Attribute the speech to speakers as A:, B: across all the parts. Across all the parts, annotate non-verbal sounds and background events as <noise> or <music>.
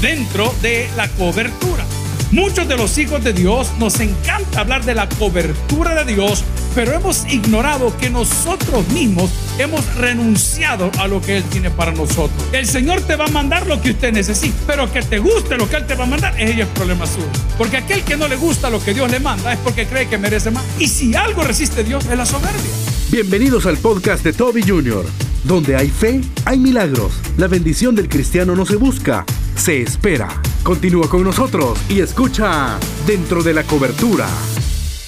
A: dentro de la cobertura. Muchos de los hijos de Dios nos encanta hablar de la cobertura de Dios, pero hemos ignorado que nosotros mismos hemos renunciado a lo que Él tiene para nosotros. El Señor te va a mandar lo que usted necesita, pero que te guste lo que Él te va a mandar, ese es problema suyo. Porque aquel que no le gusta lo que Dios le manda es porque cree que merece más. Y si algo resiste Dios es la soberbia.
B: Bienvenidos al podcast de Toby Jr., donde hay fe, hay milagros. La bendición del cristiano no se busca, se espera. Continúa con nosotros y escucha Dentro de la Cobertura.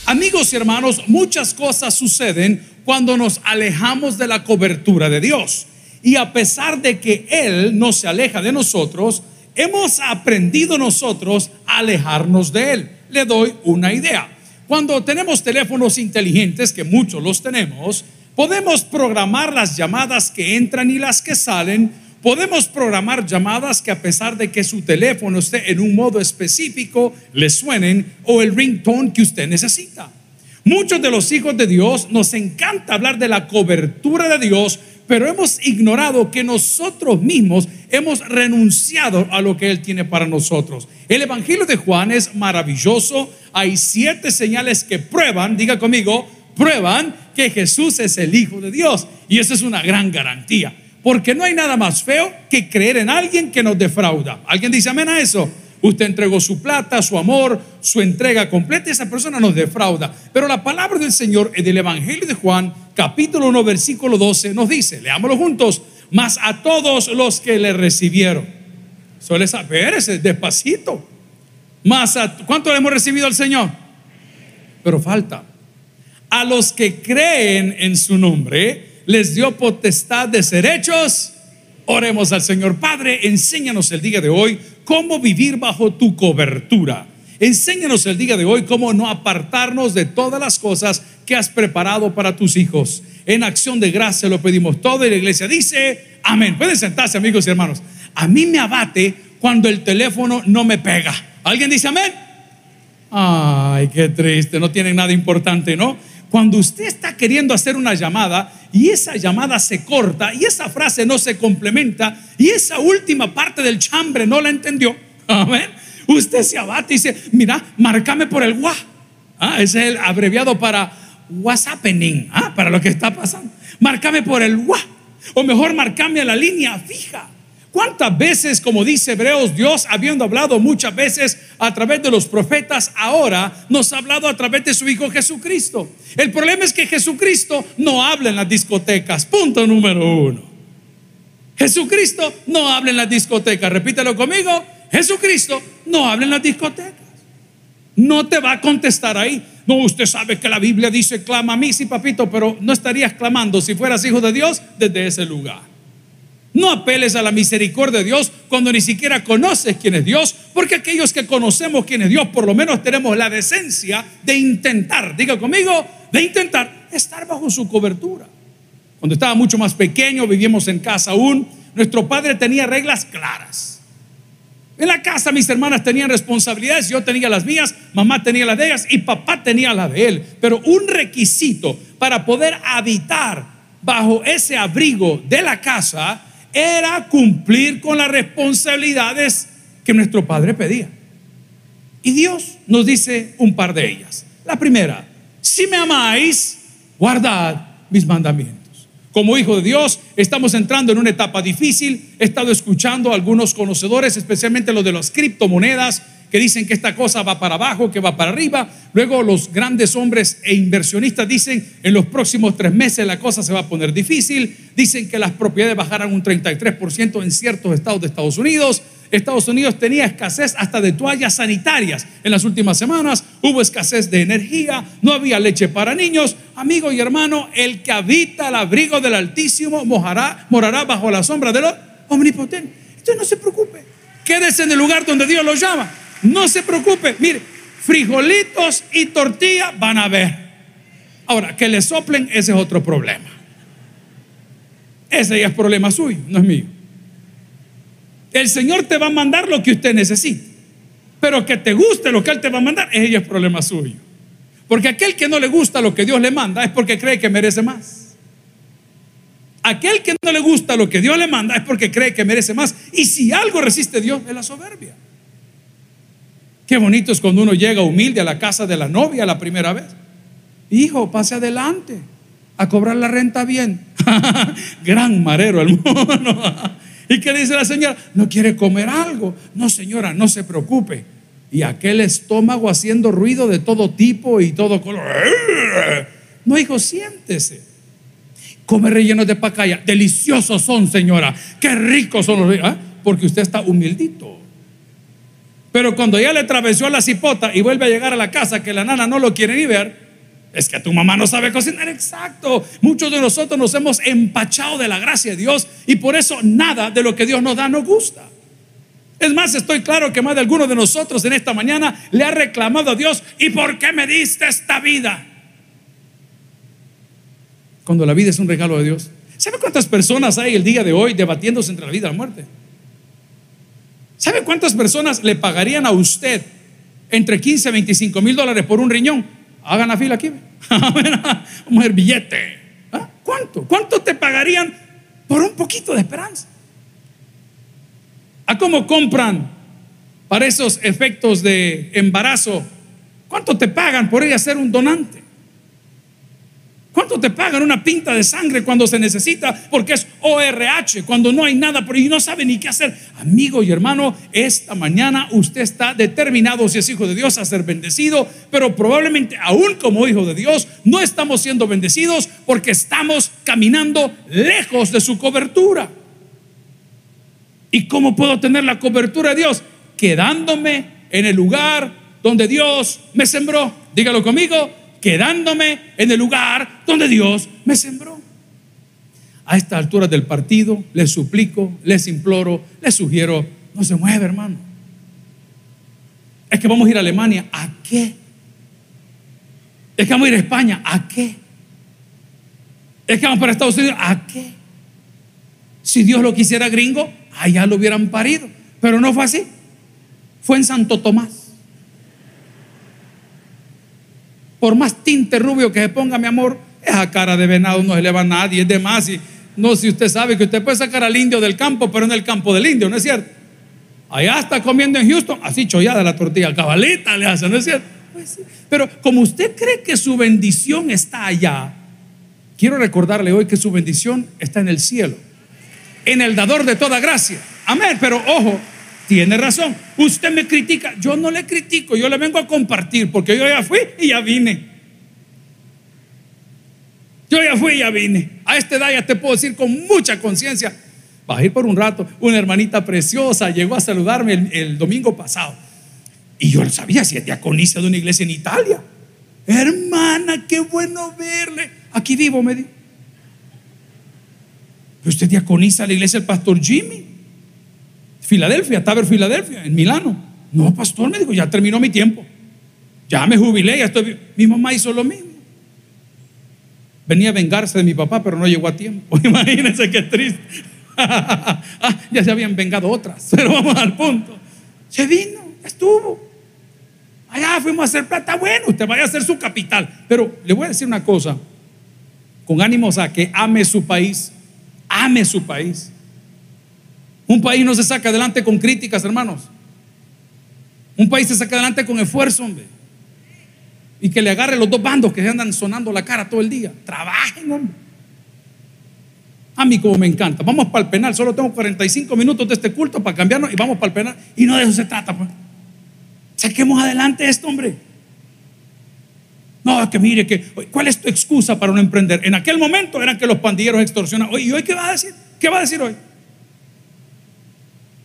A: Amigos y hermanos, muchas cosas suceden cuando nos alejamos de la cobertura de Dios. Y a pesar de que Él no se aleja de nosotros, hemos aprendido nosotros a alejarnos de Él. Le doy una idea. Cuando tenemos teléfonos inteligentes, que muchos los tenemos, podemos programar las llamadas que entran y las que salen Podemos programar llamadas que a pesar de que su teléfono esté en un modo específico, le suenen o el ringtone que usted necesita. Muchos de los hijos de Dios nos encanta hablar de la cobertura de Dios, pero hemos ignorado que nosotros mismos hemos renunciado a lo que Él tiene para nosotros. El Evangelio de Juan es maravilloso. Hay siete señales que prueban, diga conmigo, prueban que Jesús es el Hijo de Dios. Y esa es una gran garantía. Porque no hay nada más feo que creer en alguien que nos defrauda. ¿Alguien dice amén a eso? Usted entregó su plata, su amor, su entrega completa y esa persona nos defrauda. Pero la palabra del Señor en el Evangelio de Juan, capítulo 1, versículo 12, nos dice, leámoslo juntos, más a todos los que le recibieron. Suele saber ese despacito. Más a, ¿cuánto le hemos recibido al Señor? Pero falta. A los que creen en su nombre, les dio potestad de ser hechos. Oremos al Señor. Padre, enséñanos el día de hoy cómo vivir bajo tu cobertura. Enséñanos el día de hoy cómo no apartarnos de todas las cosas que has preparado para tus hijos. En acción de gracia lo pedimos todo y la iglesia dice, amén. Pueden sentarse amigos y hermanos. A mí me abate cuando el teléfono no me pega. ¿Alguien dice amén? Ay, qué triste, no tiene nada importante, ¿no? Cuando usted está queriendo hacer una llamada y esa llamada se corta y esa frase no se complementa y esa última parte del chambre no la entendió, <laughs> amén. Usted se abate y dice, mira, marcame por el WA. Ah, ese es el abreviado para WhatsApping, ah, para lo que está pasando. Marcame por el WA. O mejor, marcame a la línea fija. ¿Cuántas veces, como dice Hebreos, Dios, habiendo hablado muchas veces a través de los profetas, ahora nos ha hablado a través de su Hijo Jesucristo? El problema es que Jesucristo no habla en las discotecas. Punto número uno. Jesucristo no habla en las discotecas. Repítelo conmigo. Jesucristo no habla en las discotecas. No te va a contestar ahí. No, usted sabe que la Biblia dice, clama a mí, sí, papito, pero no estarías clamando si fueras hijo de Dios desde ese lugar. No apeles a la misericordia de Dios cuando ni siquiera conoces quién es Dios, porque aquellos que conocemos quién es Dios, por lo menos tenemos la decencia de intentar, diga conmigo, de intentar estar bajo su cobertura. Cuando estaba mucho más pequeño, vivíamos en casa aún, nuestro padre tenía reglas claras. En la casa mis hermanas tenían responsabilidades, yo tenía las mías, mamá tenía las de ellas y papá tenía las de él. Pero un requisito para poder habitar bajo ese abrigo de la casa era cumplir con las responsabilidades que nuestro Padre pedía. Y Dios nos dice un par de ellas. La primera, si me amáis, guardad mis mandamientos. Como hijo de Dios, estamos entrando en una etapa difícil. He estado escuchando a algunos conocedores, especialmente los de las criptomonedas, que dicen que esta cosa va para abajo, que va para arriba. Luego los grandes hombres e inversionistas dicen en los próximos tres meses la cosa se va a poner difícil. Dicen que las propiedades bajarán un 33% en ciertos estados de Estados Unidos. Estados Unidos tenía escasez hasta de toallas sanitarias en las últimas semanas. Hubo escasez de energía, no había leche para niños. Amigo y hermano, el que habita el abrigo del Altísimo mojará, morará bajo la sombra de los omnipotentes. Entonces no se preocupe. Quédese en el lugar donde Dios lo llama. No se preocupe, mire, frijolitos y tortilla van a ver. Ahora, que le soplen, ese es otro problema. Ese ya es problema suyo, no es mío. El Señor te va a mandar lo que usted necesite, pero que te guste lo que Él te va a mandar, ese ya es problema suyo. Porque aquel que no le gusta lo que Dios le manda es porque cree que merece más. Aquel que no le gusta lo que Dios le manda es porque cree que merece más. Y si algo resiste Dios, es la soberbia. Qué bonito es cuando uno llega humilde a la casa de la novia la primera vez. Hijo, pase adelante a cobrar la renta bien. <laughs> Gran marero el <laughs> mono. ¿Y qué dice la señora? No quiere comer algo. No, señora, no se preocupe. Y aquel estómago haciendo ruido de todo tipo y todo color. No, hijo, siéntese. Come rellenos de pacaya. Deliciosos son, señora. Qué ricos son los ¿Ah? Porque usted está humildito. Pero cuando ya le atravesó la cipota y vuelve a llegar a la casa que la nana no lo quiere ni ver, es que tu mamá no sabe cocinar. Exacto. Muchos de nosotros nos hemos empachado de la gracia de Dios y por eso nada de lo que Dios nos da nos gusta. Es más, estoy claro que más de alguno de nosotros en esta mañana le ha reclamado a Dios, ¿y por qué me diste esta vida? Cuando la vida es un regalo de Dios. ¿Sabe cuántas personas hay el día de hoy debatiéndose entre la vida y la muerte? ¿Sabe cuántas personas le pagarían a usted entre 15 y 25 mil dólares por un riñón? Hagan la fila aquí. <laughs> Vamos a billete. ¿Ah? ¿Cuánto? ¿Cuánto te pagarían por un poquito de esperanza? ¿A cómo compran para esos efectos de embarazo? ¿Cuánto te pagan por ir a ser un donante? ¿Cuánto te pagan una pinta de sangre cuando se necesita? Porque es ORH, cuando no hay nada por y no sabe ni qué hacer. Amigo y hermano, esta mañana usted está determinado, si es hijo de Dios, a ser bendecido, pero probablemente aún como hijo de Dios, no estamos siendo bendecidos porque estamos caminando lejos de su cobertura. ¿Y cómo puedo tener la cobertura de Dios? Quedándome en el lugar donde Dios me sembró. Dígalo conmigo, quedándome en el lugar donde Dios me sembró. A esta altura del partido les suplico, les imploro, les sugiero, no se mueve hermano. Es que vamos a ir a Alemania, ¿a qué? Es que vamos a ir a España, ¿a qué? Es que vamos para Estados Unidos, ¿a qué? Si Dios lo quisiera gringo, allá lo hubieran parido. Pero no fue así. Fue en Santo Tomás. Por más tinte rubio que se ponga, mi amor, esa cara de venado no se le va a nadie, es de más. Y no, si usted sabe que usted puede sacar al indio del campo, pero en el campo del indio, ¿no es cierto? Allá está comiendo en Houston, así chollada la tortilla, cabalita le hacen, ¿no es cierto? Pues pero como usted cree que su bendición está allá, quiero recordarle hoy que su bendición está en el cielo, en el dador de toda gracia. Amén, pero ojo, tiene razón. Usted me critica. Yo no le critico. Yo le vengo a compartir porque yo ya fui y ya vine. Yo ya fui y ya vine. A esta edad ya te puedo decir con mucha conciencia. Va a ir por un rato. Una hermanita preciosa llegó a saludarme el, domingo pasado. Y yo sabía si es diaconisa de una iglesia en Italia. Hermana, qué bueno verle. Aquí vivo, me dijo. Usted diaconisa la iglesia del pastor Jimmy. Filadelfia, Taber Filadelfia, en Milano. No, pastor, me dijo, ya terminó mi tiempo. Ya me jubilé, ya estoy. Mi mamá hizo lo mismo. Venía a vengarse de mi papá, pero no llegó a tiempo. <laughs> Imagínense qué triste. <laughs> Ah, ya se habían vengado otras, <laughs> pero vamos al punto. Se vino, estuvo. Allá fuimos a hacer plata. Bueno, usted vaya a hacer su capital. Pero le voy a decir una cosa, con ánimos a que ame su país, ame su país. Un país no se saca adelante con críticas, hermanos. Un país se saca adelante con esfuerzo, hombre. Y que le agarre los dos bandos que se andan sonando la cara todo el día. Trabajen, hombre. A mí como me encanta. Vamos para el penal. Solo tengo 45 minutos de este culto para cambiarnos y vamos para el penal. Y no de eso se trata, pues. Saquemos adelante esto, hombre. No, que mire, que, ¿cuál es tu excusa para no emprender? En aquel momento eran que los pandilleros extorsionan. ¿Y hoy qué va a decir? ¿Qué va a decir hoy?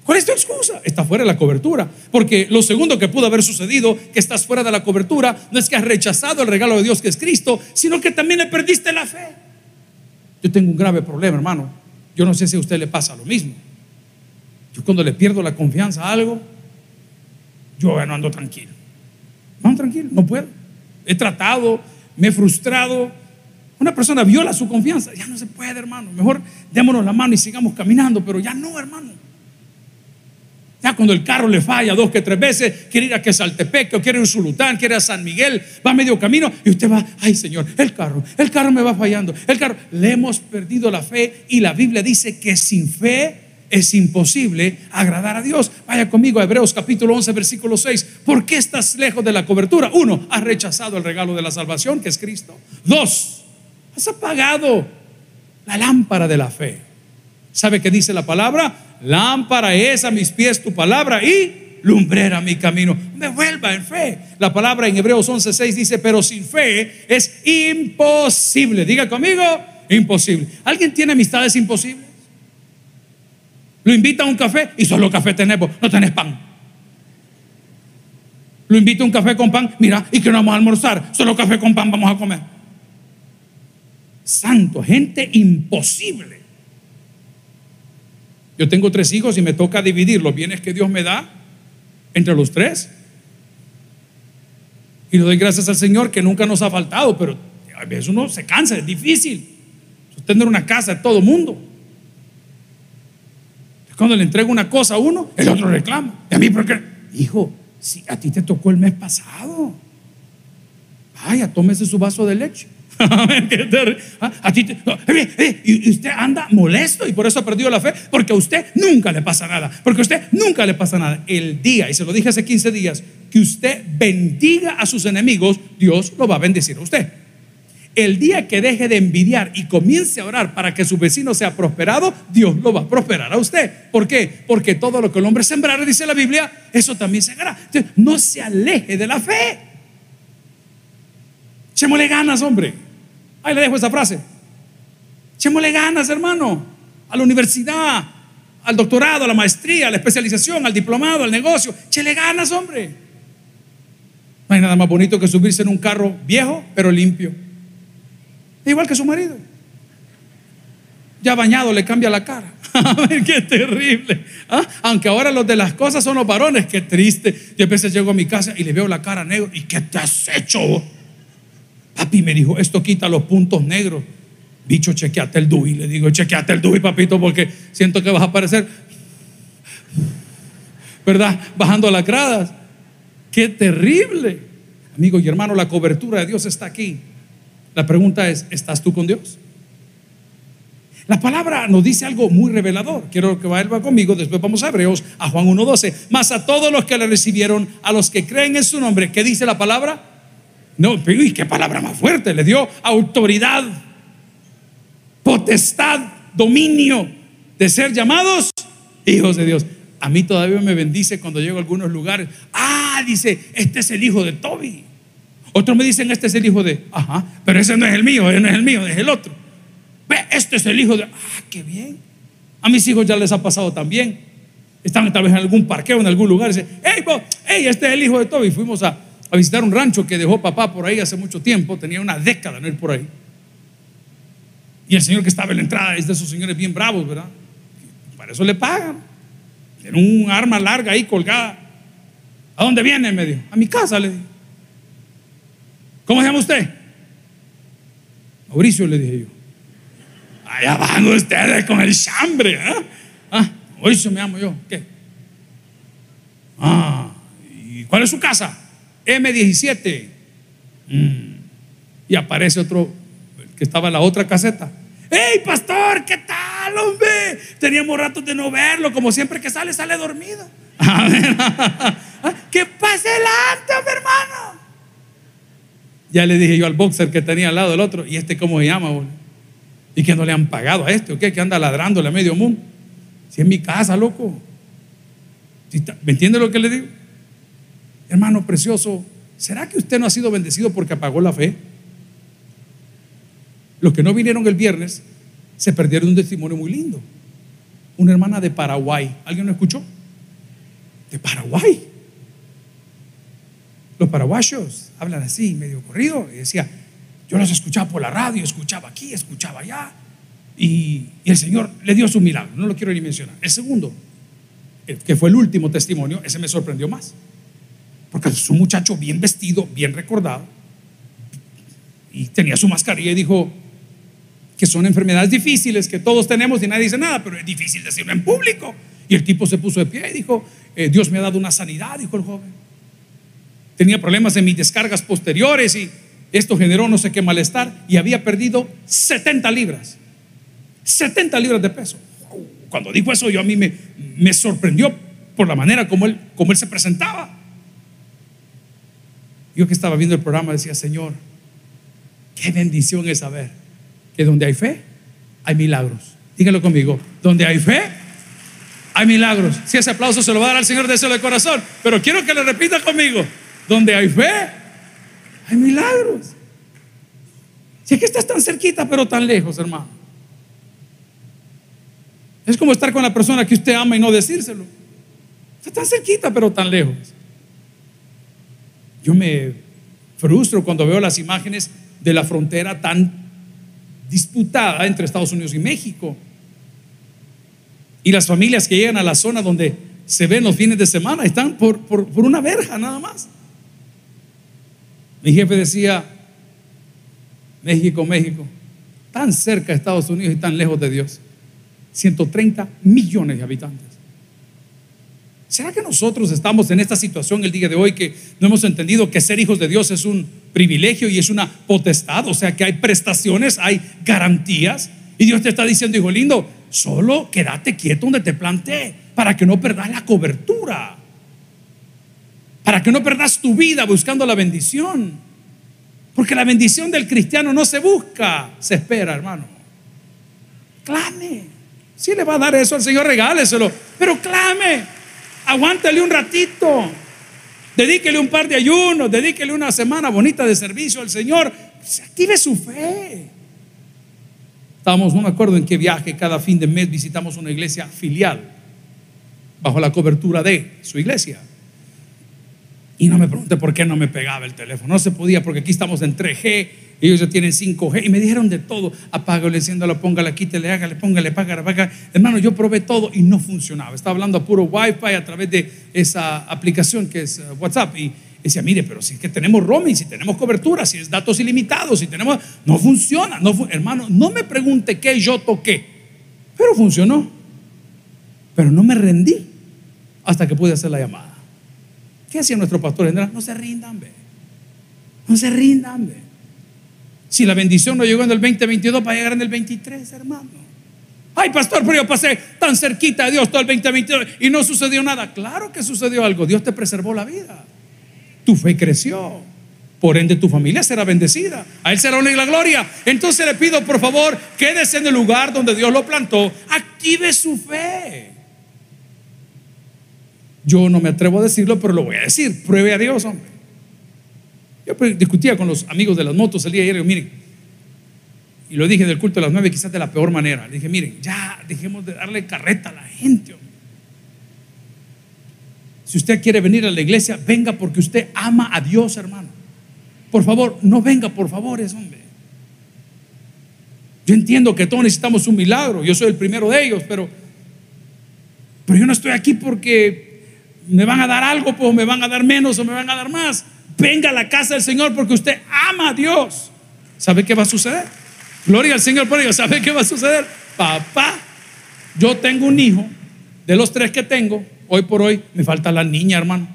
A: ¿Cuál es tu excusa? Está fuera de la cobertura. Porque lo segundo que pudo haber sucedido, que estás fuera de la cobertura, no es que has rechazado el regalo de Dios que es Cristo, sino que también le perdiste la fe. Yo tengo un grave problema, hermano. Yo no sé si a usted le pasa lo mismo. Yo cuando le pierdo la confianza a algo, yo no ando tranquilo. No ando tranquilo, no puedo. He tratado, me he frustrado. Una persona viola su confianza. Ya no se puede, hermano. Mejor démonos la mano y sigamos caminando, pero ya no, hermano. Ya cuando el carro le falla dos que tres veces, quiere ir a Quesaltepec, o quiere ir a Zulután, quiere ir a San Miguel, va medio camino y usted va, ay Señor, el carro, el carro me va fallando, el carro. Le hemos perdido la fe y la Biblia dice que sin fe es imposible agradar a Dios. Vaya conmigo a Hebreos capítulo 11, versículo 6. ¿Por qué estás lejos de la cobertura? Uno, has rechazado el regalo de la salvación, que es Cristo. Dos, has apagado la lámpara de la fe. ¿Sabe qué dice la palabra? Lámpara es a mis pies tu palabra y lumbrera mi camino. Me vuelva en fe. La palabra en Hebreos 11:6 dice, pero sin fe es imposible. Diga conmigo, imposible. ¿Alguien tiene amistades imposibles? Lo invita a un café y solo café tenemos, no tenés pan. Lo invita a un café con pan, mira, y que no vamos a almorzar, solo café con pan vamos a comer. Santo, gente imposible. Yo tengo tres hijos y me toca dividir los bienes que Dios me da entre los tres. Y le doy gracias al Señor que nunca nos ha faltado, pero a veces uno se cansa, es difícil. Tener una casa de todo mundo. Cuando le entrego una cosa a uno, el otro reclama. ¿Y a mí por qué? Hijo, si a ti te tocó el mes pasado, vaya, tómese su vaso de leche. <laughs> Ah, a ti y usted anda molesto y por eso ha perdido la fe, porque a usted nunca le pasa nada, porque a usted nunca le pasa nada. El día, y se lo dije hace 15 días, que usted bendiga a sus enemigos, Dios lo va a bendecir a usted. El día que deje de envidiar y comience a orar para que su vecino sea prosperado, Dios lo va a prosperar a usted. ¿Por qué? Porque todo lo que el hombre sembrara, dice la Biblia, eso también se hará. No se aleje de la fe. Echémosle ganas, hombre. Ahí le dejo esa frase. Echémosle ganas, hermano. A la universidad, al doctorado, a la maestría, a la especialización, al diplomado, al negocio. Echéle ganas, hombre. No hay nada más bonito que subirse en un carro viejo, pero limpio. Igual que su marido. Ya bañado le cambia la cara. <laughs> qué terrible. ¿Ah? Aunque ahora los de las cosas son los varones, qué triste. Yo a veces llego a mi casa y le veo la cara negra. ¿Y qué te has hecho? Papi me dijo, esto quita los puntos negros. Bicho, chequeate el DUI. Le digo, chequeate el DUI, papito, porque siento que vas a aparecer. ¿Verdad? Bajando las gradas. Qué terrible. Amigo y hermano, la cobertura de Dios está aquí. La pregunta es, ¿estás tú con Dios? La palabra nos dice algo muy revelador. Quiero que vaya conmigo, después vamos a Hebreos, a Juan 1.12. Más a todos los que le recibieron, a los que creen en su nombre, ¿qué dice la palabra? No, y qué palabra más fuerte. Le dio autoridad, potestad, dominio de ser llamados hijos de Dios. A mí todavía me bendice cuando llego a algunos lugares. Ah, dice, este es el hijo de Toby. Otros me dicen, este es el hijo de, ajá, pero ese no es el mío, ese no es el mío, es el otro. Ve, este es el hijo de, ah, qué bien. A mis hijos ya les ha pasado también. Están tal vez en algún parqueo, en algún lugar, dicen, hey, hey, este es el hijo de Toby. Fuimos a, a visitar un rancho que dejó papá por ahí hace mucho tiempo, tenía una década no ir por ahí. Y el señor que estaba en la entrada es de esos señores bien bravos, ¿verdad? Para eso le pagan. Tiene un arma larga ahí colgada. ¿A dónde viene? Me dijo. A mi casa, le dije. ¿Cómo se llama usted? Mauricio, le dije yo. Allá van ustedes con el chambre. ¿eh? Ah, Mauricio me llamo yo. ¿Qué? Ah, ¿y cuál es su casa? M17. Mm. Y aparece otro que estaba en la otra caseta. ¡Hey, pastor! ¿Qué tal, hombre? Teníamos ratos de no verlo. Como siempre que sale, sale dormido. <laughs> Ah, ¿Qué pasa adelante, hermano? Ya le dije yo al boxer que tenía al lado del otro, ¿y este cómo se llama? ¿Y que no le han pagado a este o qué? Que anda ladrándole a medio mundo. Si es mi casa, loco. ¿Me entiende lo que le digo? Hermano precioso, ¿será que usted no ha sido bendecido porque apagó la fe? Los que no vinieron el viernes se perdieron un testimonio muy lindo. Una hermana de Paraguay. ¿Alguien lo escuchó? De Paraguay. Los paraguayos hablan así, medio corrido, y decía, yo los escuchaba por la radio, escuchaba aquí, escuchaba allá, y, el Señor le dio su milagro, no lo quiero ni mencionar. El segundo, que fue el último testimonio, ese me sorprendió más, porque es un muchacho bien vestido, bien recordado, y tenía su mascarilla y dijo, que son enfermedades difíciles que todos tenemos y nadie dice nada, pero es difícil decirlo en público. Y el tipo se puso de pie y dijo, eh, Dios me ha dado una sanidad, dijo el joven. Tenía problemas en mis descargas posteriores y esto generó no sé qué malestar y había perdido 70 libras. 70 libras de peso. Cuando dijo eso yo a mí me, me sorprendió por la manera como él, como él se presentaba. Yo que estaba viendo el programa decía, Señor, qué bendición es saber que donde hay fe, hay milagros. Dígalo conmigo, donde hay fe, hay milagros. Si ese aplauso se lo va a dar al Señor deseo de corazón, pero quiero que le repita conmigo, donde hay fe, hay milagros. Si es que estás tan cerquita, pero tan lejos, hermano. Es como estar con la persona que usted ama y no decírselo. Está tan cerquita, pero tan lejos. Yo me frustro cuando veo las imágenes de la frontera tan disputada entre Estados Unidos y México. Y las familias que llegan a la zona donde se ven los fines de semana están por, por, por una verja nada más. Mi jefe decía, México, México, tan cerca de Estados Unidos y tan lejos de Dios. 130 millones de habitantes. ¿Será que nosotros estamos en esta situación el día de hoy que no hemos entendido que ser hijos de Dios es un privilegio y es una potestad? O sea, que hay prestaciones, hay garantías. Y Dios te está diciendo, hijo lindo, solo quédate quieto donde te planté para que no perdas la cobertura. Para que no perdas tu vida buscando la bendición. Porque la bendición del cristiano no se busca, se espera, hermano. Clame. Si le va a dar eso al Señor, regáleselo. Pero clame aguántale un ratito. Dedíquele un par de ayunos, dedíquele una semana bonita de servicio al Señor. Se active su fe. Estábamos, no me acuerdo en qué viaje, cada fin de mes visitamos una iglesia filial, bajo la cobertura de su iglesia. Y no me pregunte por qué no me pegaba el teléfono. No se podía porque aquí estamos en 3G ellos ya tienen 5G y me dijeron de todo. Apágale, enciéndalo, póngale, quítale, hágale, póngale, págale, págale. Hermano, yo probé todo y no funcionaba. Estaba hablando a puro Wi-Fi a través de esa aplicación que es eh, WhatsApp. Y decía, mire, pero si es que tenemos roaming, si tenemos cobertura, si es datos ilimitados, si tenemos. No funciona. No, hermano, no me pregunte qué yo toqué, pero funcionó. Pero no me rendí hasta que pude hacer la llamada. ¿Qué hacía nuestro pastor general? No se rindan, ve. No se rindan, ve. Si la bendición no llegó en el 2022, va a llegar en el 23, hermano. Ay, pastor, pero yo pasé tan cerquita de Dios todo el 2022 y no sucedió nada. Claro que sucedió algo. Dios te preservó la vida. Tu fe creció. Por ende, tu familia será bendecida. A Él será una la gloria. Entonces le pido, por favor, quédese en el lugar donde Dios lo plantó. Active su fe. Yo no me atrevo a decirlo, pero lo voy a decir. Pruebe a Dios, hombre. Yo discutía con los amigos de las motos el día ayer, y miren, y lo dije del culto de las nueve quizás de la peor manera. Le dije, miren, ya dejemos de darle carreta a la gente. Si usted quiere venir a la iglesia, venga porque usted ama a Dios, hermano. Por favor, no venga por favores, hombre. Yo entiendo que todos necesitamos un milagro, yo soy el primero de ellos, pero, pero yo no estoy aquí porque me van a dar algo, pues me van a dar menos o me van a dar más venga a la casa del Señor porque usted ama a Dios. ¿Sabe qué va a suceder? Gloria al Señor por ello. ¿Sabe qué va a suceder? Papá, yo tengo un hijo, de los tres que tengo, hoy por hoy me falta la niña, hermano.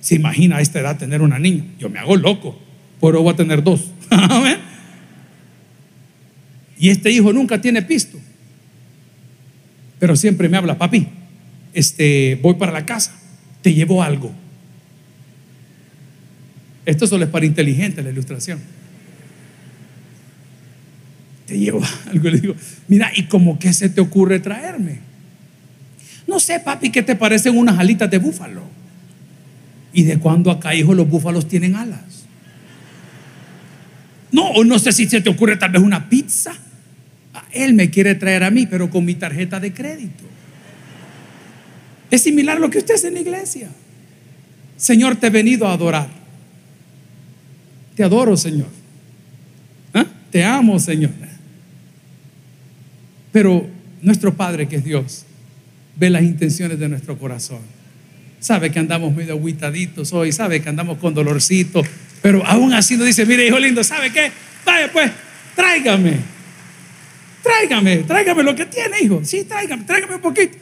A: Se imagina a esta edad tener una niña. Yo me hago loco, pero voy a tener dos. <laughs> y este hijo nunca tiene pisto. Pero siempre me habla, papi, este, voy para la casa, te llevo algo. Esto solo es para inteligente la ilustración. Te llevo <laughs> algo y le digo, mira, ¿y cómo qué se te ocurre traerme? No sé, papi, ¿qué te parecen unas alitas de búfalo? ¿Y de cuándo acá, hijo, los búfalos tienen alas? No, o no sé si se te ocurre tal vez una pizza. Él me quiere traer a mí, pero con mi tarjeta de crédito. Es similar a lo que usted hace en la iglesia. Señor, te he venido a adorar. Te adoro, Señor. ¿Ah? Te amo, Señor. Pero nuestro Padre, que es Dios, ve las intenciones de nuestro corazón. Sabe que andamos medio aguitaditos hoy, sabe que andamos con dolorcito, pero aún así nos dice, mire, hijo lindo, ¿sabe qué? Vaya pues, tráigame, tráigame, tráigame lo que tiene, hijo. Sí, tráigame, tráigame un poquito.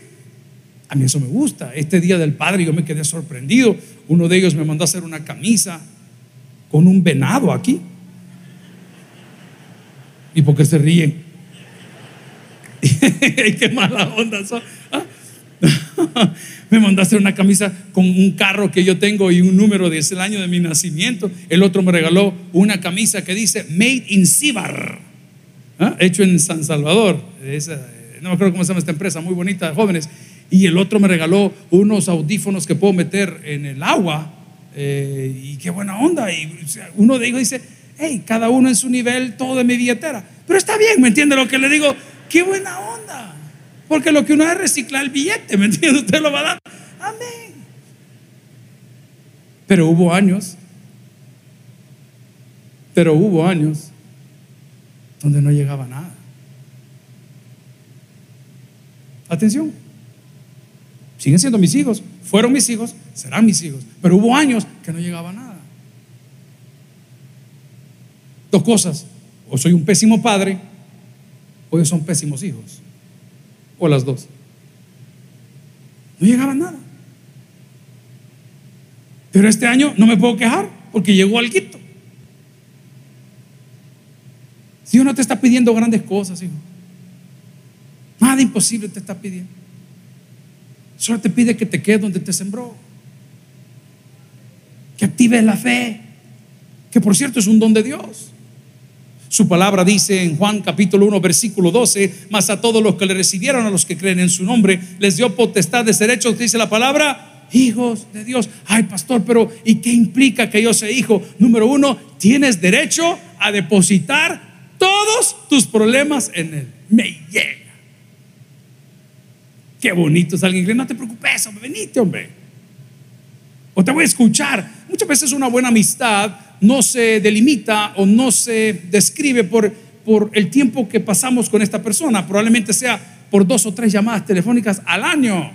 A: A mí eso me gusta. Este día del Padre yo me quedé sorprendido. Uno de ellos me mandó a hacer una camisa con un venado aquí. ¿Y por qué se ríen? <laughs> qué mala onda son. ¿ah? <laughs> me hacer una camisa con un carro que yo tengo y un número de el año de mi nacimiento. El otro me regaló una camisa que dice Made in Cibar, ¿ah? hecho en San Salvador. no me acuerdo cómo se llama esta empresa, muy bonita, jóvenes. Y el otro me regaló unos audífonos que puedo meter en el agua. Eh, y qué buena onda. Y uno de ellos dice, hey, cada uno en su nivel, todo de mi billetera. Pero está bien, ¿me entiende lo que le digo? Qué buena onda. Porque lo que uno es reciclar el billete, ¿me entiende? <laughs> Usted lo va a dar. Amén. Pero hubo años, pero hubo años donde no llegaba nada. Atención. Siguen siendo mis hijos, fueron mis hijos, serán mis hijos. Pero hubo años que no llegaba nada. Dos cosas. O soy un pésimo padre, o ellos son pésimos hijos. O las dos. No llegaba nada. Pero este año no me puedo quejar porque llegó al quito. Dios no te está pidiendo grandes cosas, hijo. Nada imposible te está pidiendo. Solo te pide que te quedes donde te sembró. Que la fe. Que por cierto es un don de Dios. Su palabra dice en Juan capítulo 1 versículo 12, mas a todos los que le recibieron, a los que creen en su nombre, les dio potestad de ser hechos, dice la palabra, hijos de Dios. Ay, pastor, pero ¿y qué implica que yo sea hijo? Número uno, tienes derecho a depositar todos tus problemas en él. Me llega. Qué bonito es alguien que no te preocupes, hombre, venite, hombre. O te voy a escuchar. Muchas veces una buena amistad no se delimita o no se describe por, por el tiempo que pasamos con esta persona. Probablemente sea por dos o tres llamadas telefónicas al año.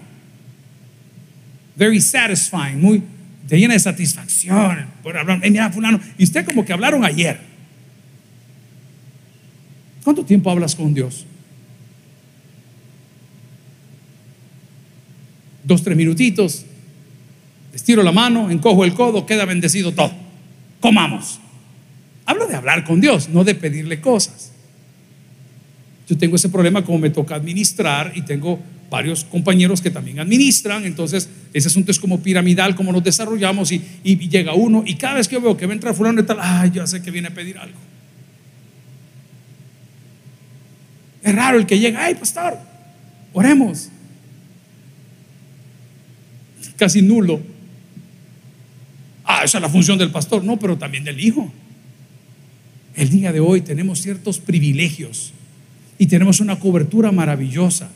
A: Very satisfying, muy llena de satisfacción por hablar. mira, fulano, y usted como que hablaron ayer. ¿Cuánto tiempo hablas con Dios? dos, tres minutitos, estiro la mano, encojo el codo, queda bendecido todo. Comamos. Hablo de hablar con Dios, no de pedirle cosas. Yo tengo ese problema como me toca administrar y tengo varios compañeros que también administran, entonces ese asunto es como piramidal, como nos desarrollamos y, llega uno y cada vez que yo veo que va a entrar fulano y tal, ay, yo sé que viene a pedir algo. Es raro el que llega, ay, pastor, oremos casi nulo. Ah, esa es la función del pastor, no, pero también del hijo. El día de hoy tenemos ciertos privilegios y tenemos una cobertura maravillosa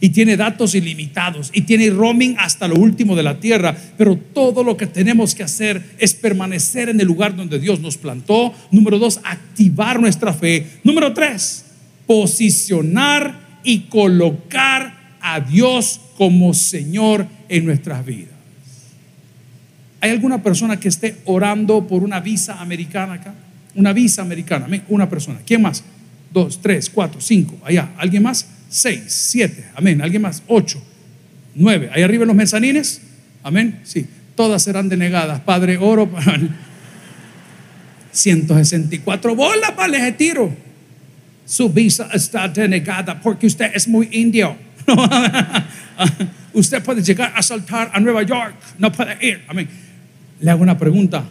A: y tiene datos ilimitados y tiene roaming hasta lo último de la tierra, pero todo lo que tenemos que hacer es permanecer en el lugar donde Dios nos plantó. Número dos, activar nuestra fe. Número tres, posicionar y colocar a Dios como Señor en nuestras vidas. ¿Hay alguna persona que esté orando por una visa americana acá? Una visa americana. Amén. Una persona. ¿Quién más? Dos, tres, cuatro, cinco. Allá. ¿Alguien más? Seis, siete. Amén. ¿Alguien más? Ocho, nueve. Ahí arriba en los mezanines. Amén. Sí. Todas serán denegadas. Padre, oro <laughs> para 164 bolas para ese tiro. Su visa está denegada porque usted es muy indio. <laughs> usted puede llegar a saltar a Nueva York, no puede ir. Amén. Le hago una pregunta.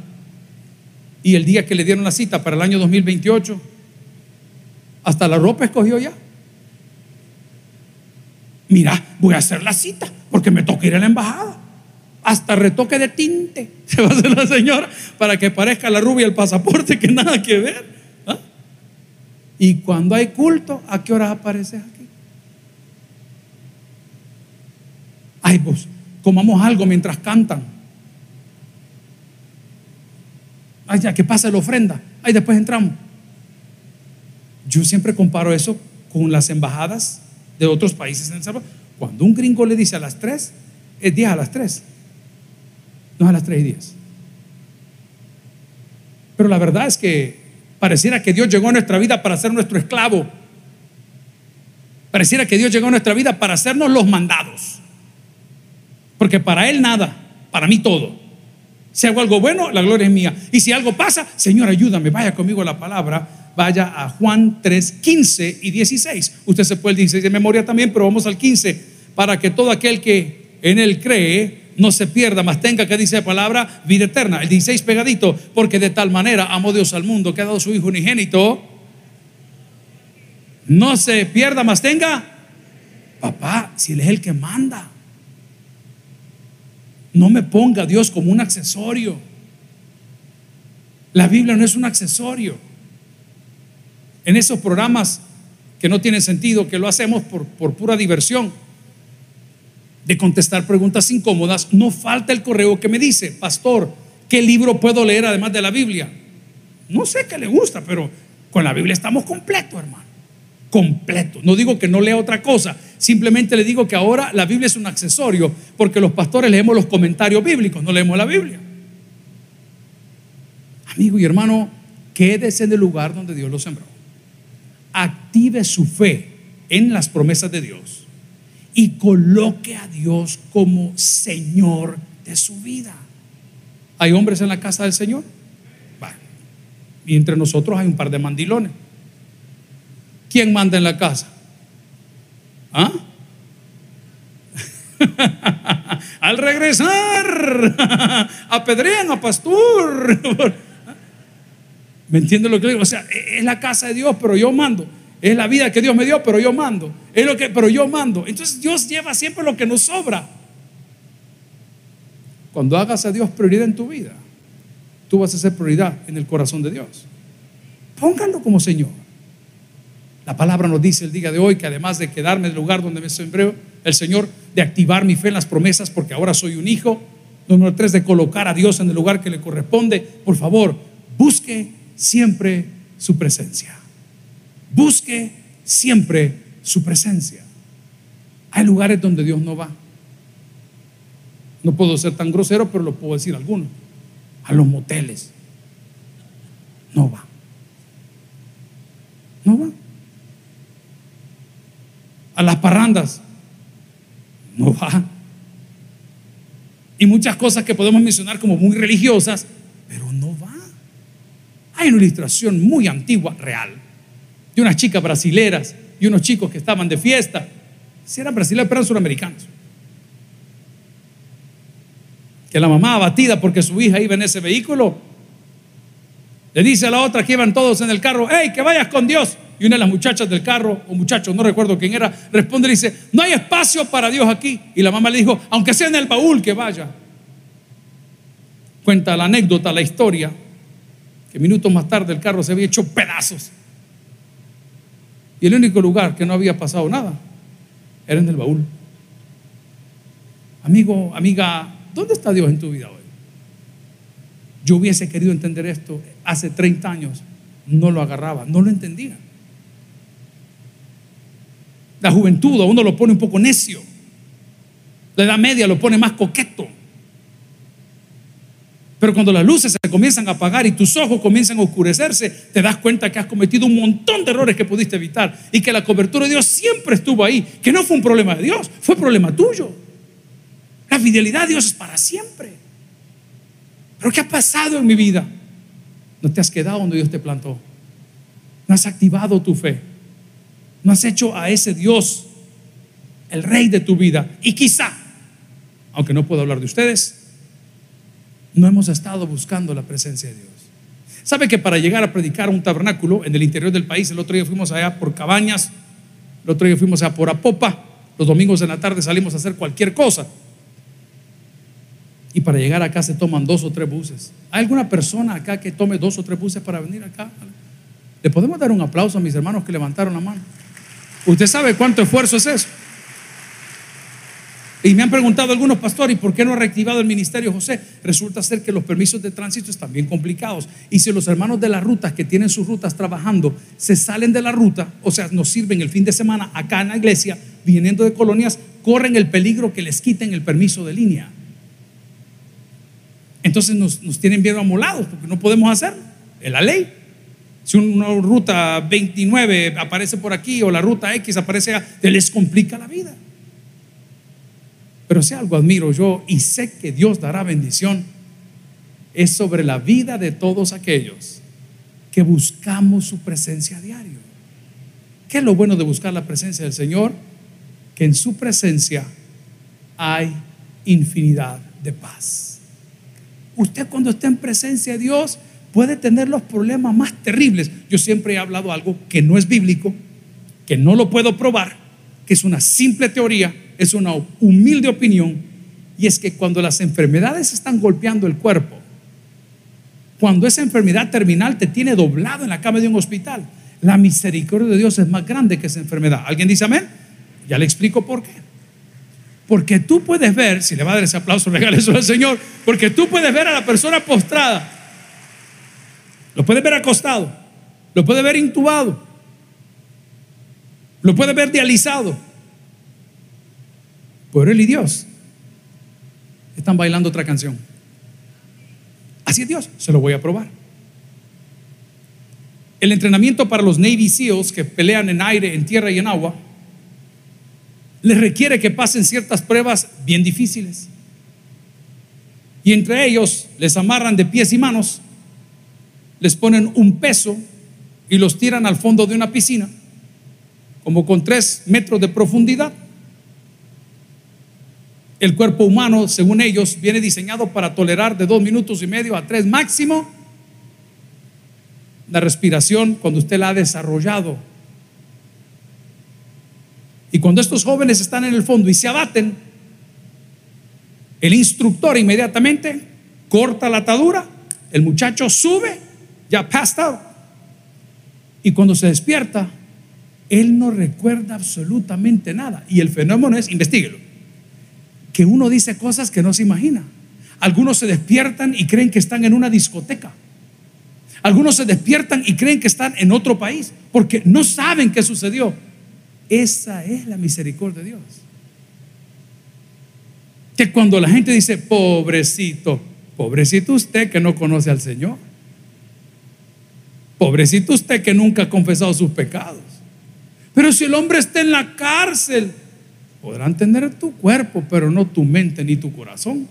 A: Y el día que le dieron la cita para el año 2028, hasta la ropa escogió ya. Mira, voy a hacer la cita porque me toca ir a la embajada. Hasta retoque de tinte <laughs> se va a hacer la señora para que parezca la rubia el pasaporte que nada que ver. ¿ah? Y cuando hay culto, ¿a qué hora apareces aquí? Ay, pues, comamos algo mientras cantan. Ay, ya que pasa la ofrenda. Ay, después entramos. Yo siempre comparo eso con las embajadas de otros países en El Salvador. Cuando un gringo le dice a las 3, es 10 a las 3. No a las 3 y 10. Pero la verdad es que Pareciera que Dios llegó a nuestra vida para ser nuestro esclavo. Pareciera que Dios llegó a nuestra vida para hacernos los mandados. Porque para Él nada, para mí todo. Si hago algo bueno, la gloria es mía. Y si algo pasa, Señor, ayúdame, vaya conmigo a la palabra. Vaya a Juan 3, 15 y 16. Usted se puede el 16 de memoria también, pero vamos al 15. Para que todo aquel que en Él cree no se pierda, más tenga que dice la palabra vida eterna. El 16 pegadito, porque de tal manera amó Dios al mundo que ha dado su Hijo unigénito. No se pierda, más tenga. Papá, si Él es el que manda. No me ponga a Dios como un accesorio. La Biblia no es un accesorio. En esos programas que no tienen sentido, que lo hacemos por, por pura diversión, de contestar preguntas incómodas, no falta el correo que me dice, pastor, ¿qué libro puedo leer además de la Biblia? No sé qué le gusta, pero con la Biblia estamos completos, hermano. Completo. No digo que no lea otra cosa, simplemente le digo que ahora la Biblia es un accesorio, porque los pastores leemos los comentarios bíblicos, no leemos la Biblia. Amigo y hermano, quédese en el lugar donde Dios lo sembró. Active su fe en las promesas de Dios y coloque a Dios como Señor de su vida. ¿Hay hombres en la casa del Señor? Y entre nosotros hay un par de mandilones. ¿Quién manda en la casa? ¿Ah? <laughs> Al regresar, <laughs> apedrean a pastor. <laughs> ¿Me entiende lo que digo? O sea, es la casa de Dios, pero yo mando. Es la vida que Dios me dio, pero yo mando. Es lo que, pero yo mando. Entonces Dios lleva siempre lo que nos sobra. Cuando hagas a Dios prioridad en tu vida, tú vas a ser prioridad en el corazón de Dios. Pónganlo como Señor. La palabra nos dice el día de hoy que además de quedarme en el lugar donde me sembré el Señor, de activar mi fe en las promesas, porque ahora soy un hijo. Número tres, de colocar a Dios en el lugar que le corresponde. Por favor, busque siempre su presencia. Busque siempre su presencia. Hay lugares donde Dios no va. No puedo ser tan grosero, pero lo puedo decir a algunos. A los moteles. No va. No va. A las parrandas. No va. Y muchas cosas que podemos mencionar como muy religiosas, pero no va. Hay una ilustración muy antigua, real, de unas chicas brasileras y unos chicos que estaban de fiesta. Si eran brasileños, pero eran suramericanos. Que la mamá abatida porque su hija iba en ese vehículo, le dice a la otra que iban todos en el carro, hey, que vayas con Dios. Y una de las muchachas del carro, o muchachos, no recuerdo quién era, responde y dice, no hay espacio para Dios aquí. Y la mamá le dijo, aunque sea en el baúl, que vaya. Cuenta la anécdota, la historia, que minutos más tarde el carro se había hecho pedazos. Y el único lugar que no había pasado nada era en el baúl. Amigo, amiga, ¿dónde está Dios en tu vida hoy? Yo hubiese querido entender esto hace 30 años, no lo agarraba, no lo entendía. La juventud a uno lo pone un poco necio. La edad media lo pone más coqueto. Pero cuando las luces se comienzan a apagar y tus ojos comienzan a oscurecerse, te das cuenta que has cometido un montón de errores que pudiste evitar y que la cobertura de Dios siempre estuvo ahí, que no fue un problema de Dios, fue problema tuyo. La fidelidad de Dios es para siempre. Pero ¿qué ha pasado en mi vida? No te has quedado donde Dios te plantó. No has activado tu fe. No has hecho a ese Dios el rey de tu vida. Y quizá, aunque no puedo hablar de ustedes, no hemos estado buscando la presencia de Dios. ¿Sabe que para llegar a predicar un tabernáculo en el interior del país, el otro día fuimos allá por Cabañas, el otro día fuimos allá por Apopa, los domingos en la tarde salimos a hacer cualquier cosa. Y para llegar acá se toman dos o tres buses. ¿Hay alguna persona acá que tome dos o tres buses para venir acá? ¿Le podemos dar un aplauso a mis hermanos que levantaron la mano? ¿Usted sabe cuánto esfuerzo es eso? Y me han preguntado algunos pastores, ¿y por qué no ha reactivado el ministerio José? Resulta ser que los permisos de tránsito están bien complicados. Y si los hermanos de las rutas que tienen sus rutas trabajando se salen de la ruta, o sea, nos sirven el fin de semana acá en la iglesia, viniendo de colonias, corren el peligro que les quiten el permiso de línea. Entonces nos, tienen bien amolados porque no podemos hacerlo. Es la ley. Si una ruta 29 aparece por aquí o la ruta X aparece, te les complica la vida. Pero si algo admiro yo y sé que Dios dará bendición, es sobre la vida de todos aquellos que buscamos su presencia a diario. ¿Qué es lo bueno de buscar la presencia del Señor? Que en su presencia hay infinidad de paz. Usted cuando está en presencia de Dios puede tener los problemas más terribles. Yo siempre he hablado algo que no es bíblico, que no lo puedo probar, que es una simple teoría, es una humilde opinión, y es que cuando las enfermedades están golpeando el cuerpo, cuando esa enfermedad terminal te tiene doblado en la cama de un hospital, la misericordia de Dios es más grande que esa enfermedad. ¿Alguien dice amén? Ya le explico por qué. Porque tú puedes ver, si le va a dar ese aplauso, <laughs> regale eso al Señor, porque tú puedes ver a la persona postrada, lo puedes ver acostado, lo puedes ver intubado, lo puedes ver dializado. Pero él y Dios están bailando otra canción. Así es Dios, se lo voy a probar. El entrenamiento para los Navy SEALs que pelean en aire, en tierra y en agua les requiere que pasen ciertas pruebas bien difíciles. Y entre ellos les amarran de pies y manos, les ponen un peso y los tiran al fondo de una piscina, como con tres metros de profundidad. El cuerpo humano, según ellos, viene diseñado para tolerar de dos minutos y medio a tres máximo la respiración cuando usted la ha desarrollado y cuando estos jóvenes están en el fondo y se abaten, el instructor inmediatamente corta la atadura, el muchacho sube, ya passed out. Y cuando se despierta, él no recuerda absolutamente nada. Y el fenómeno es, investiguelo, que uno dice cosas que no se imagina. Algunos se despiertan y creen que están en una discoteca. Algunos se despiertan y creen que están en otro país porque no saben qué sucedió. Esa es la misericordia de Dios. Que cuando la gente dice, pobrecito, pobrecito usted que no conoce al Señor. Pobrecito usted que nunca ha confesado sus pecados. Pero si el hombre está en la cárcel, podrán tener tu cuerpo, pero no tu mente ni tu corazón.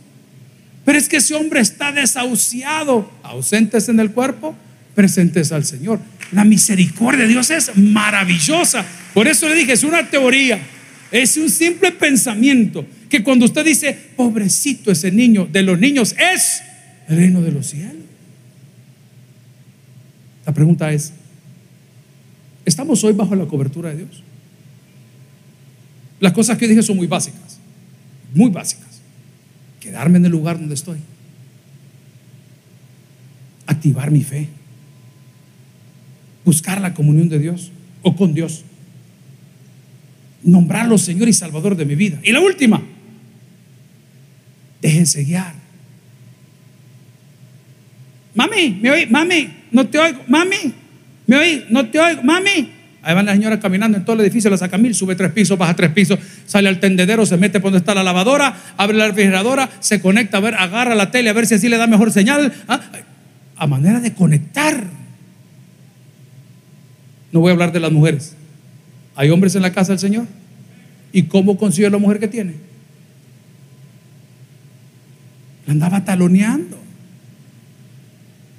A: Pero es que ese hombre está desahuciado, ausentes en el cuerpo, presentes al Señor. La misericordia de Dios es maravillosa. Por eso le dije, es una teoría, es un simple pensamiento, que cuando usted dice, pobrecito ese niño, de los niños es el reino de los cielos. Pregunta es, ¿estamos hoy bajo la cobertura de Dios? Las cosas que dije son muy básicas, muy básicas. Quedarme en el lugar donde estoy. Activar mi fe buscar la comunión de Dios o con Dios. Nombrarlo Señor y Salvador de mi vida. Y la última, déjense guiar. Mami, me oí, mami, no te oigo, mami, me oí, no te oigo, mami. Ahí van las señoras caminando en todo el edificio, la saca mil, sube tres pisos, baja tres pisos, sale al tendedero, se mete por donde está la lavadora, abre la refrigeradora, se conecta a ver, agarra la tele a ver si así le da mejor señal. ¿ah? A manera de conectar. No voy a hablar de las mujeres. ¿Hay hombres en la casa del Señor? ¿Y cómo consiguió la mujer que tiene? La andaba taloneando.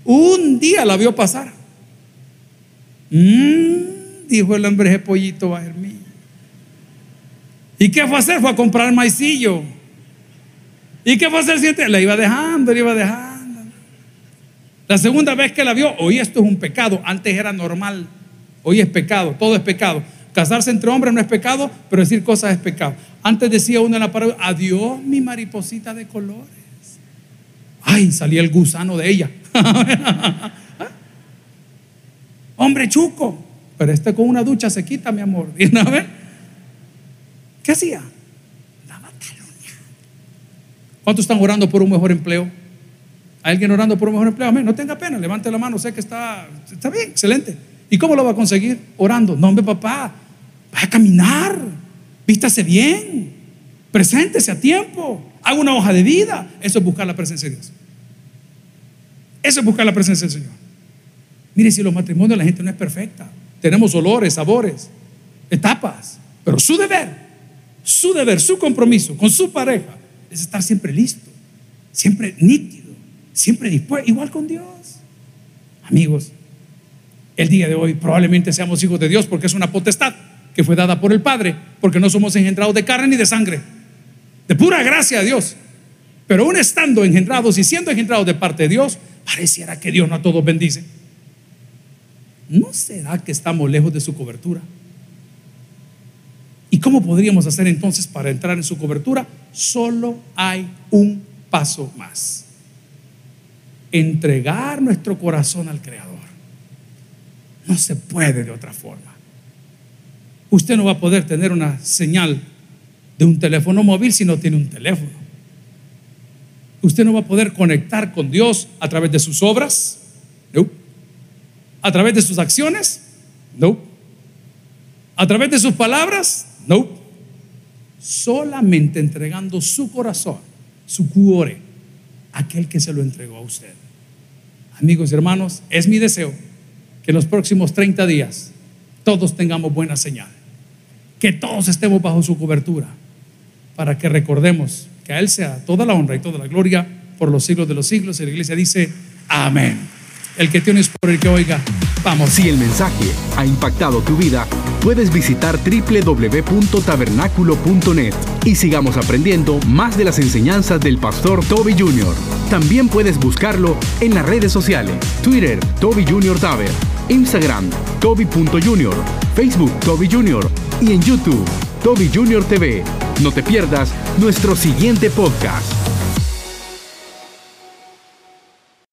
A: Un día la vio pasar. Mm, dijo el hombre, ese pollito va a ser. ¿Y qué fue a hacer? Fue a comprar maicillo. ¿Y qué fue a hacer? Siente? La iba dejando, la iba dejando. La segunda vez que la vio, hoy esto es un pecado, antes era normal. Hoy es pecado, todo es pecado. Casarse entre hombres no es pecado, pero decir cosas es pecado. Antes decía uno en la pared, adiós mi mariposita de colores. Ay, salía el gusano de ella. <laughs> Hombre chuco, pero este con una ducha se quita, mi amor. <laughs> ¿Qué hacía? ¿Cuántos están orando por un mejor empleo? ¿Hay alguien orando por un mejor empleo? Amén. No tenga pena, levante la mano, sé que está, está bien, excelente. ¿Y cómo lo va a conseguir? Orando. No, hombre, papá, va a caminar, vístase bien, preséntese a tiempo, haga una hoja de vida. Eso es buscar la presencia de Dios. Eso es buscar la presencia del Señor. Mire, si los matrimonios la gente no es perfecta. Tenemos olores, sabores, etapas. Pero su deber, su deber, su compromiso con su pareja es estar siempre listo, siempre nítido, siempre dispuesto, igual con Dios. Amigos, el día de hoy probablemente seamos hijos de Dios porque es una potestad que fue dada por el Padre, porque no somos engendrados de carne ni de sangre, de pura gracia de Dios. Pero aún estando engendrados y siendo engendrados de parte de Dios, pareciera que Dios no a todos bendice. ¿No será que estamos lejos de su cobertura? ¿Y cómo podríamos hacer entonces para entrar en su cobertura? Solo hay un paso más. Entregar nuestro corazón al Creador. No se puede de otra forma. Usted no va a poder tener una señal de un teléfono móvil si no tiene un teléfono. Usted no va a poder conectar con Dios a través de sus obras. No. ¿A través de sus acciones? No. ¿A través de sus palabras? No. Solamente entregando su corazón, su cuore, aquel que se lo entregó a usted. Amigos y hermanos, es mi deseo que en los próximos 30 días todos tengamos buena señal, que todos estemos bajo su cobertura, para que recordemos que a Él sea toda la honra y toda la gloria por los siglos de los siglos. Y la iglesia dice, amén. El que tienes por el que oiga, vamos.
B: Si el mensaje ha impactado tu vida, puedes visitar www.tabernaculo.net y sigamos aprendiendo más de las enseñanzas del pastor Toby Jr. También puedes buscarlo en las redes sociales, Twitter, Toby Jr. Taber, Instagram, Toby.Jr., Facebook, Toby Jr. y en YouTube, Toby Jr. TV. No te pierdas nuestro siguiente podcast.